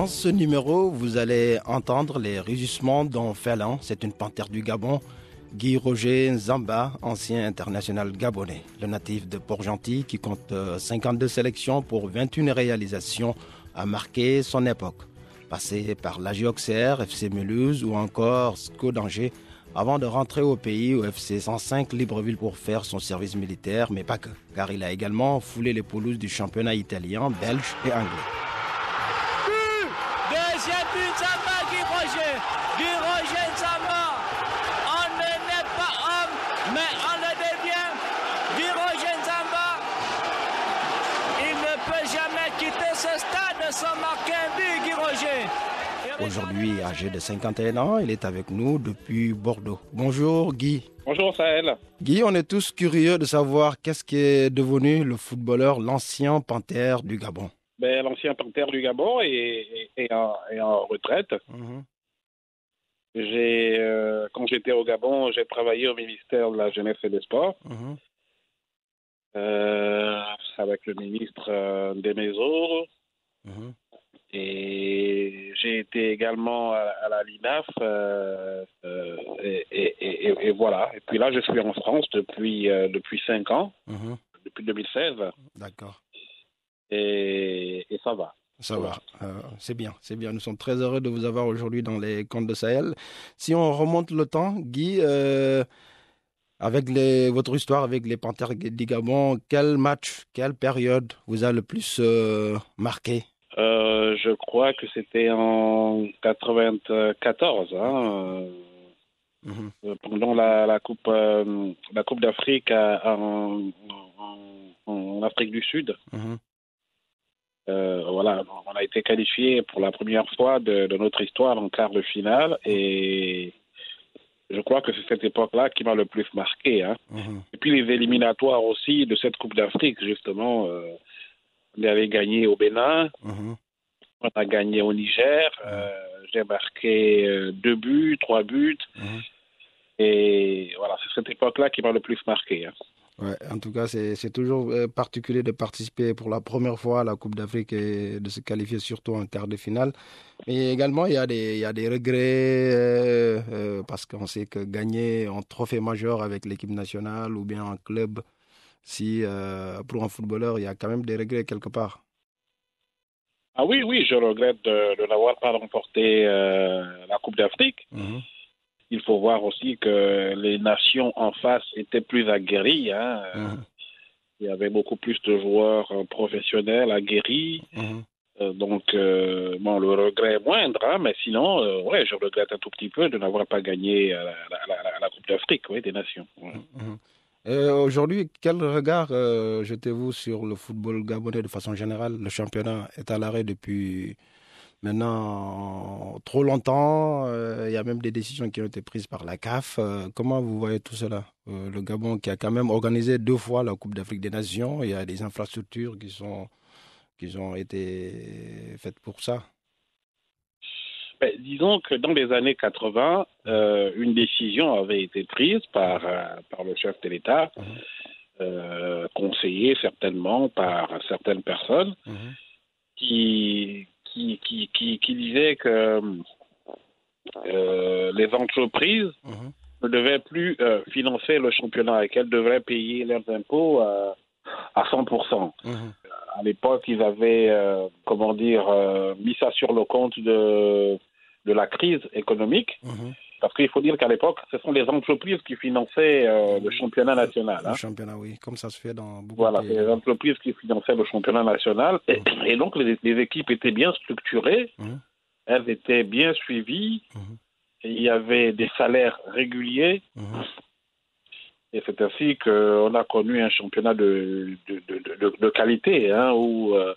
Dans ce numéro, vous allez entendre les rugissements dont Félin, c'est une panthère du Gabon, Guy Roger Nzamba, ancien international gabonais, le natif de Port-Gentil qui compte euh, 52 sélections pour 21 réalisations, a marqué son époque. Passé par l'AG Auxerre, FC Mulhouse ou encore SCO d'Angers, avant de rentrer au pays au FC 105 Libreville pour faire son service militaire, mais pas que, car il a également foulé les pelouses du championnat italien, belge et anglais. But, Zamba, Guy Roger. Guy Roger, Zamba. On ne n'est pas homme, mais on le devient. Guy Roger, Zamba. Il ne peut jamais quitter ce stade sans marquer un but, Guy Roger. Aujourd'hui âgé de 51 ans, il est avec nous depuis Bordeaux. Bonjour Guy. Bonjour Sahel. Guy, on est tous curieux de savoir qu'est-ce qui est devenu le footballeur, l'ancien panthère du Gabon. Ben, L'ancien panthère du Gabon est, est- est en, est en retraite. Mhm. J'ai, euh, quand j'étais au Gabon, j'ai travaillé au ministère de la Jeunesse et des Sports Mhm. euh, avec le ministre euh, des Maisons. Mhm. Et j'ai été également à, à la LINAF. euh, et, et- et- et voilà. Et puis là, je suis en France depuis, depuis 5 ans, depuis 2016. D'accord. Et, et ça va. Ça va, Euh, c'est bien, c'est bien. Nous sommes très heureux de vous avoir aujourd'hui dans les contes de Sahel. Si on remonte le temps, Guy, euh, avec les, votre histoire avec les Panthères du Gabon, quel match, quelle période vous a le plus euh, marqué? Je crois que c'était en 94, hein, Mhm. pendant la, la Coupe, la coupe d'Afrique à- en, en- en Afrique du Sud. Mhm. Euh, voilà, on a été qualifié pour la première fois de, de notre histoire en quart de finale et je crois que c'est cette époque-là qui m'a le plus marqué. Hein. Mhm. Et puis les éliminatoires aussi de cette Coupe d'Afrique, justement. euh, on avait gagné au Bénin, Mhm. on a gagné au Niger. euh, J'ai marqué deux buts, trois buts. Mhm. Et voilà, c'est cette époque-là qui m'a le plus marqué. hein. Ouais, en tout cas, c'est toujours euh, particulier de participer pour la première fois à la Coupe d'Afrique et de se qualifier surtout en quart de finale. Mais également, il y a des, il y a des regrets euh, euh, parce qu'on sait que gagner en trophée majeur avec l'équipe nationale ou bien en club, si euh, pour un footballeur, il y a quand même des regrets quelque part. Ah oui, oui, je regrette de, de n'avoir pas remporté la Coupe d'Afrique. Mhm. Il faut voir aussi que les nations en face étaient plus aguerries. hein. Mhm. Il y avait beaucoup plus de joueurs euh, professionnels aguerris. Mhm. Euh, donc, euh, bon, le regret est moindre, hein, mais sinon, euh, ouais, je regrette un tout petit peu de n'avoir pas gagné la, la- la- la Coupe d'Afrique, des nations. ouais. Mhm. Aujourd'hui, quel regard jetez-vous sur le football gabonais de façon générale? Le championnat est à l'arrêt depuis maintenant trop longtemps. Euh, il y a même des décisions qui ont été prises par la CAF. Euh, comment vous voyez tout cela? Euh, Le Gabon qui a quand même organisé deux fois la Coupe d'Afrique des Nations, il y a des infrastructures qui, sont, qui ont été faites pour ça. Ben, disons que dans les années 80, euh, une décision avait été prise par, par le chef de l'État, Mhm. euh, conseillé certainement par certaines personnes, Mhm. qui, qui, qui, qui, qui disait que euh, les entreprises Mhm. ne devaient plus euh, financer le championnat et qu'elles devraient payer leurs impôts euh, à 100%. Mhm. À l'époque, ils avaient, comment dire, mis ça sur le compte de, de la crise économique. Mhm. Parce qu'il faut dire qu'à l'époque, ce sont les entreprises qui finançaient euh, le championnat national. hein. Le championnat, oui, comme ça se fait dans beaucoup Voilà, de c'est pays. les entreprises qui finançaient le championnat national. Et, et donc, les, les équipes étaient bien structurées, Mhm. elles étaient bien suivies, Mhm. et il y avait des salaires réguliers. Mhm. Et c'est ainsi qu'on a connu un championnat de, de, de, qualité, hein, où euh,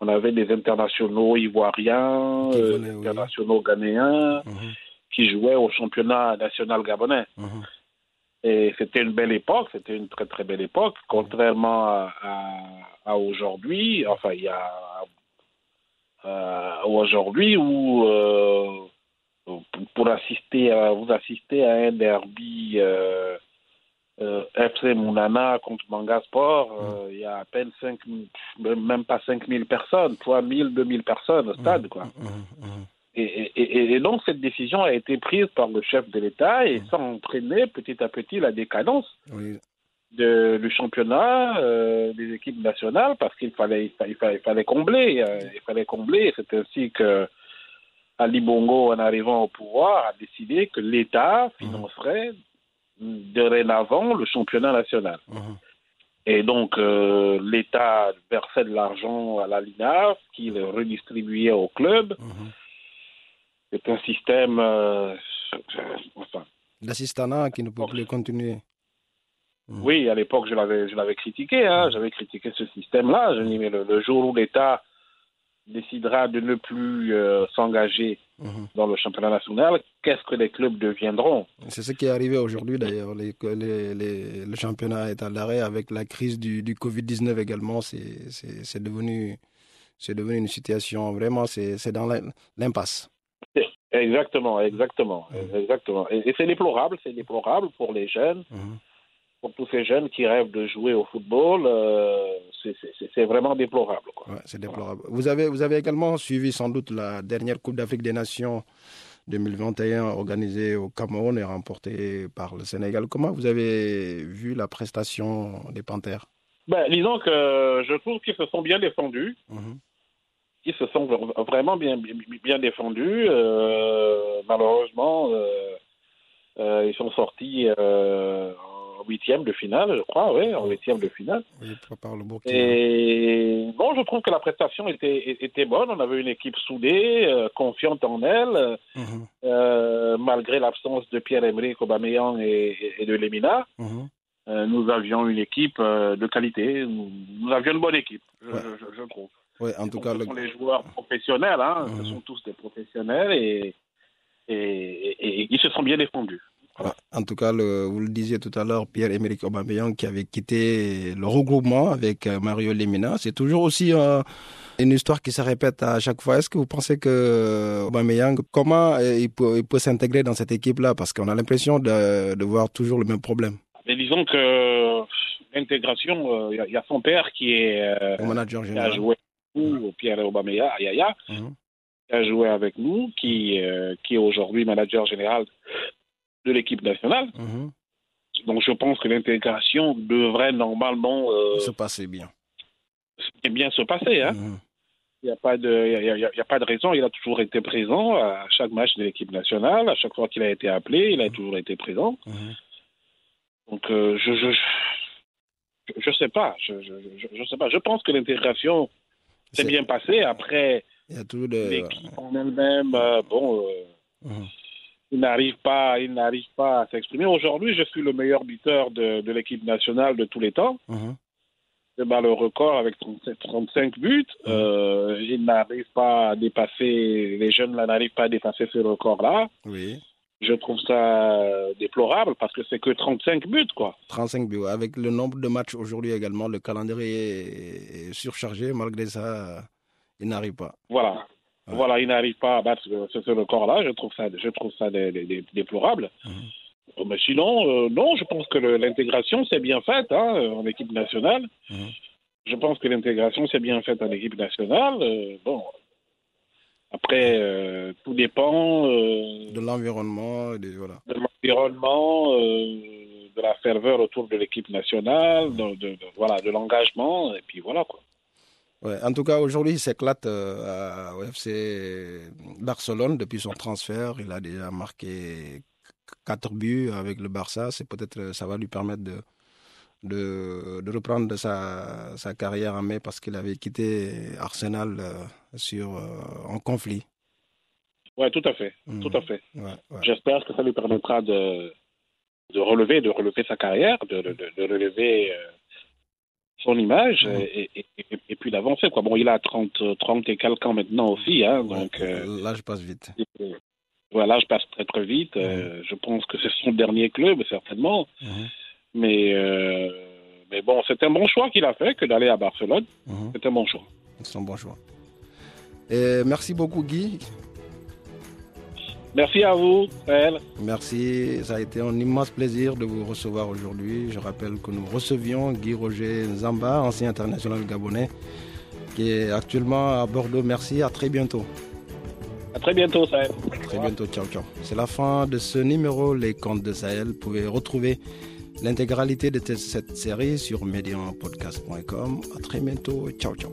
on avait des internationaux ivoiriens, euh, oui. internationaux ghanéens, qui jouaient au championnat national gabonais. mhm. Et c'était une belle époque, c'était une très très belle époque, contrairement à, à, à aujourd'hui, enfin il y a euh, aujourd'hui où euh, pour assister à, vous assistez à un derby euh, euh, FC Mounana contre Manga Sport, euh, il y a à peine 5 même pas 5000 personnes, 3000, 2000 personnes au stade quoi. Mhm, mhm. Et, et- et- et donc cette décision a été prise par le chef de l'État et ça a entraîné petit à petit la décadence Oui, de, du championnat euh, des équipes nationales parce qu'il fallait, il fallait, il fallait, combler. euh, il fallait combler. C'est ainsi que Ali Bongo, en arrivant au pouvoir, a décidé que l'État financerait dorénavant le championnat national. mhm. Et donc, euh, l'État versait de l'argent à la LINAF, qui le redistribuait au club. Mhm. C'est un système. euh, enfin, L'assistanat qui ne peut plus continuer. Mhm. oui, à l'époque, je l'avais, je l'avais critiqué. Hein, J'avais critiqué ce système-là. Je dis, mais le, le jour où l'État décidera de ne plus euh, s'engager Mhm. dans le championnat national, qu'est-ce que les clubs deviendront? C'est ce qui est arrivé aujourd'hui d'ailleurs. Les, les- les- le championnat est à l'arrêt avec la crise du, du Covid-19 également. C'est c'est- c'est devenu, c'est devenu une situation vraiment, c'est dans l'im- l'impasse. Exactement, exactement, exactement. Et, et c'est déplorable, c'est déplorable pour les jeunes, Mhm. pour tous ces jeunes qui rêvent de jouer au football. euh, c'est- vraiment déplorable. Ouais, c'est déplorable. Vous avez, vous avez également suivi sans doute la dernière Coupe d'Afrique des Nations 2021 organisée au Cameroun et remportée par le Sénégal. Comment vous avez vu la prestation des Panthères? Ben, disons que je trouve qu'ils se sont bien défendus. Mhm. Ils se sont vr- vraiment bien, défendus. Euh, malheureusement, euh, euh, ils sont sortis en huitième de finale, je crois, oui, en huitième de finale. Oui, par le Burkina. Et bon, je trouve que la prestation était, était bonne. On avait une équipe soudée, confiante en elle, Mhm. malgré l'absence de Pierre-Emerick Aubameyang et, et de Lemina. Mhm. Nous avions une équipe de qualité. Nous, avions une bonne équipe, je, Ouais. je- je- je trouve. Ouais, en tout cas, ce le- sont les joueurs professionnels, hein. Mhm. ce sont tous des professionnels et, et, et- et ils se sont bien défendus. En tout cas, le- vous le disiez tout à l'heure, Pierre-Emerick Aubameyang qui avait quitté le regroupement avec euh, Mario Lemina. C'est toujours aussi euh, une histoire qui se répète à chaque fois. Est-ce que vous pensez que euh, Aubameyang, comment il peut, il peut s'intégrer dans cette équipe-là? Parce qu'on a l'impression de, de voir toujours le même problème. Mais disons que l'intégration, il y, a- y a son père qui est euh, manager qui a général. joué nous, Pierre Aubameyang, Mhm. qui a joué avec nous, qui, euh, qui est aujourd'hui manager général de l'équipe nationale. Mhm. Donc je pense que l'intégration devrait normalement euh, Se passer bien. bien se passer. Hein. Mhm. Il n'y a, pas de- y a, y a- il y a pas de raison. Il a toujours été présent à chaque match de l'équipe nationale. À chaque fois qu'il a été appelé, il a toujours été présent. Donc, euh, je, je, je, je sais pas. Je, je, je, sais pas. Je pense que l'intégration C'est- bien passée. Après, l'équipe en elle-même, euh, bon, euh, Mhm. il n'arrive pas, il n'arrive pas à s'exprimer. Aujourd'hui, je suis le meilleur buteur de, de l'équipe nationale de tous les temps. Mhm. Je bats le record avec 37 35 buts. Euh, il n'arrive pas à dépasser, les jeunes n'arrivent pas à dépasser ce record-là. Oui. Je trouve ça déplorable parce que c'est que 35 buts, quoi. 35 buts. Avec le nombre de matchs aujourd'hui également, le calendrier est surchargé. Malgré ça, il n'arrive pas. Voilà. Ouais. Voilà, il n'arrive pas à battre ce, ce record-là. Je trouve ça, je trouve ça dé- dé- dé- déplorable. Mhm. Mais sinon, euh, non, je pense que l'intégration s'est bien faite hein, en équipe nationale. Mhm. Je pense que l'intégration s'est bien faite en équipe nationale. Euh, bon, après, euh, tout dépend euh, De l'environnement, et des- voilà. de l'environnement, euh, de la ferveur autour de l'équipe nationale, de, de- de- voilà, de l'engagement, et puis voilà quoi. Ouais, en tout cas, aujourd'hui, il s'éclate au FC Barcelone depuis son transfert. Il a déjà marqué 4 buts avec le Barça. C'est peut-être ça va lui permettre de, de, de reprendre sa, sa carrière en mai parce qu'il avait quitté Arsenal euh, sur euh, en conflit. Ouais, tout à fait, Mhm. tout à fait. Ouais, ouais. J'espère que ça lui permettra de de relever, de relever sa carrière, de, de, de relever euh, son image Mhm. et, et, et, et puis d'avancer. Quoi. Bon, il a 30, 30 et quelques ans maintenant aussi, hein, donc Là, je passe vite. voilà, je passe très très vite. Euh, je pense que c'est son dernier club, certainement. Mais, euh, mais bon, c'est un bon choix qu'il a fait que d'aller à Barcelone. Mhm. C'est un bon choix. C'est un bon choix. Et merci beaucoup, Guy. Merci à vous, Elle. Merci, ça a été un immense plaisir de vous recevoir aujourd'hui. Je rappelle que nous recevions Guy Roger Zamba, ancien international gabonais, qui est actuellement à Bordeaux. Merci, à très bientôt. À très bientôt, Sahel. À très bientôt, ciao, ciao. C'est la fin de ce numéro Les Contes de Sahel. Vous pouvez retrouver l'intégralité de cette série sur medianpodcast.com. À très bientôt, ciao, ciao.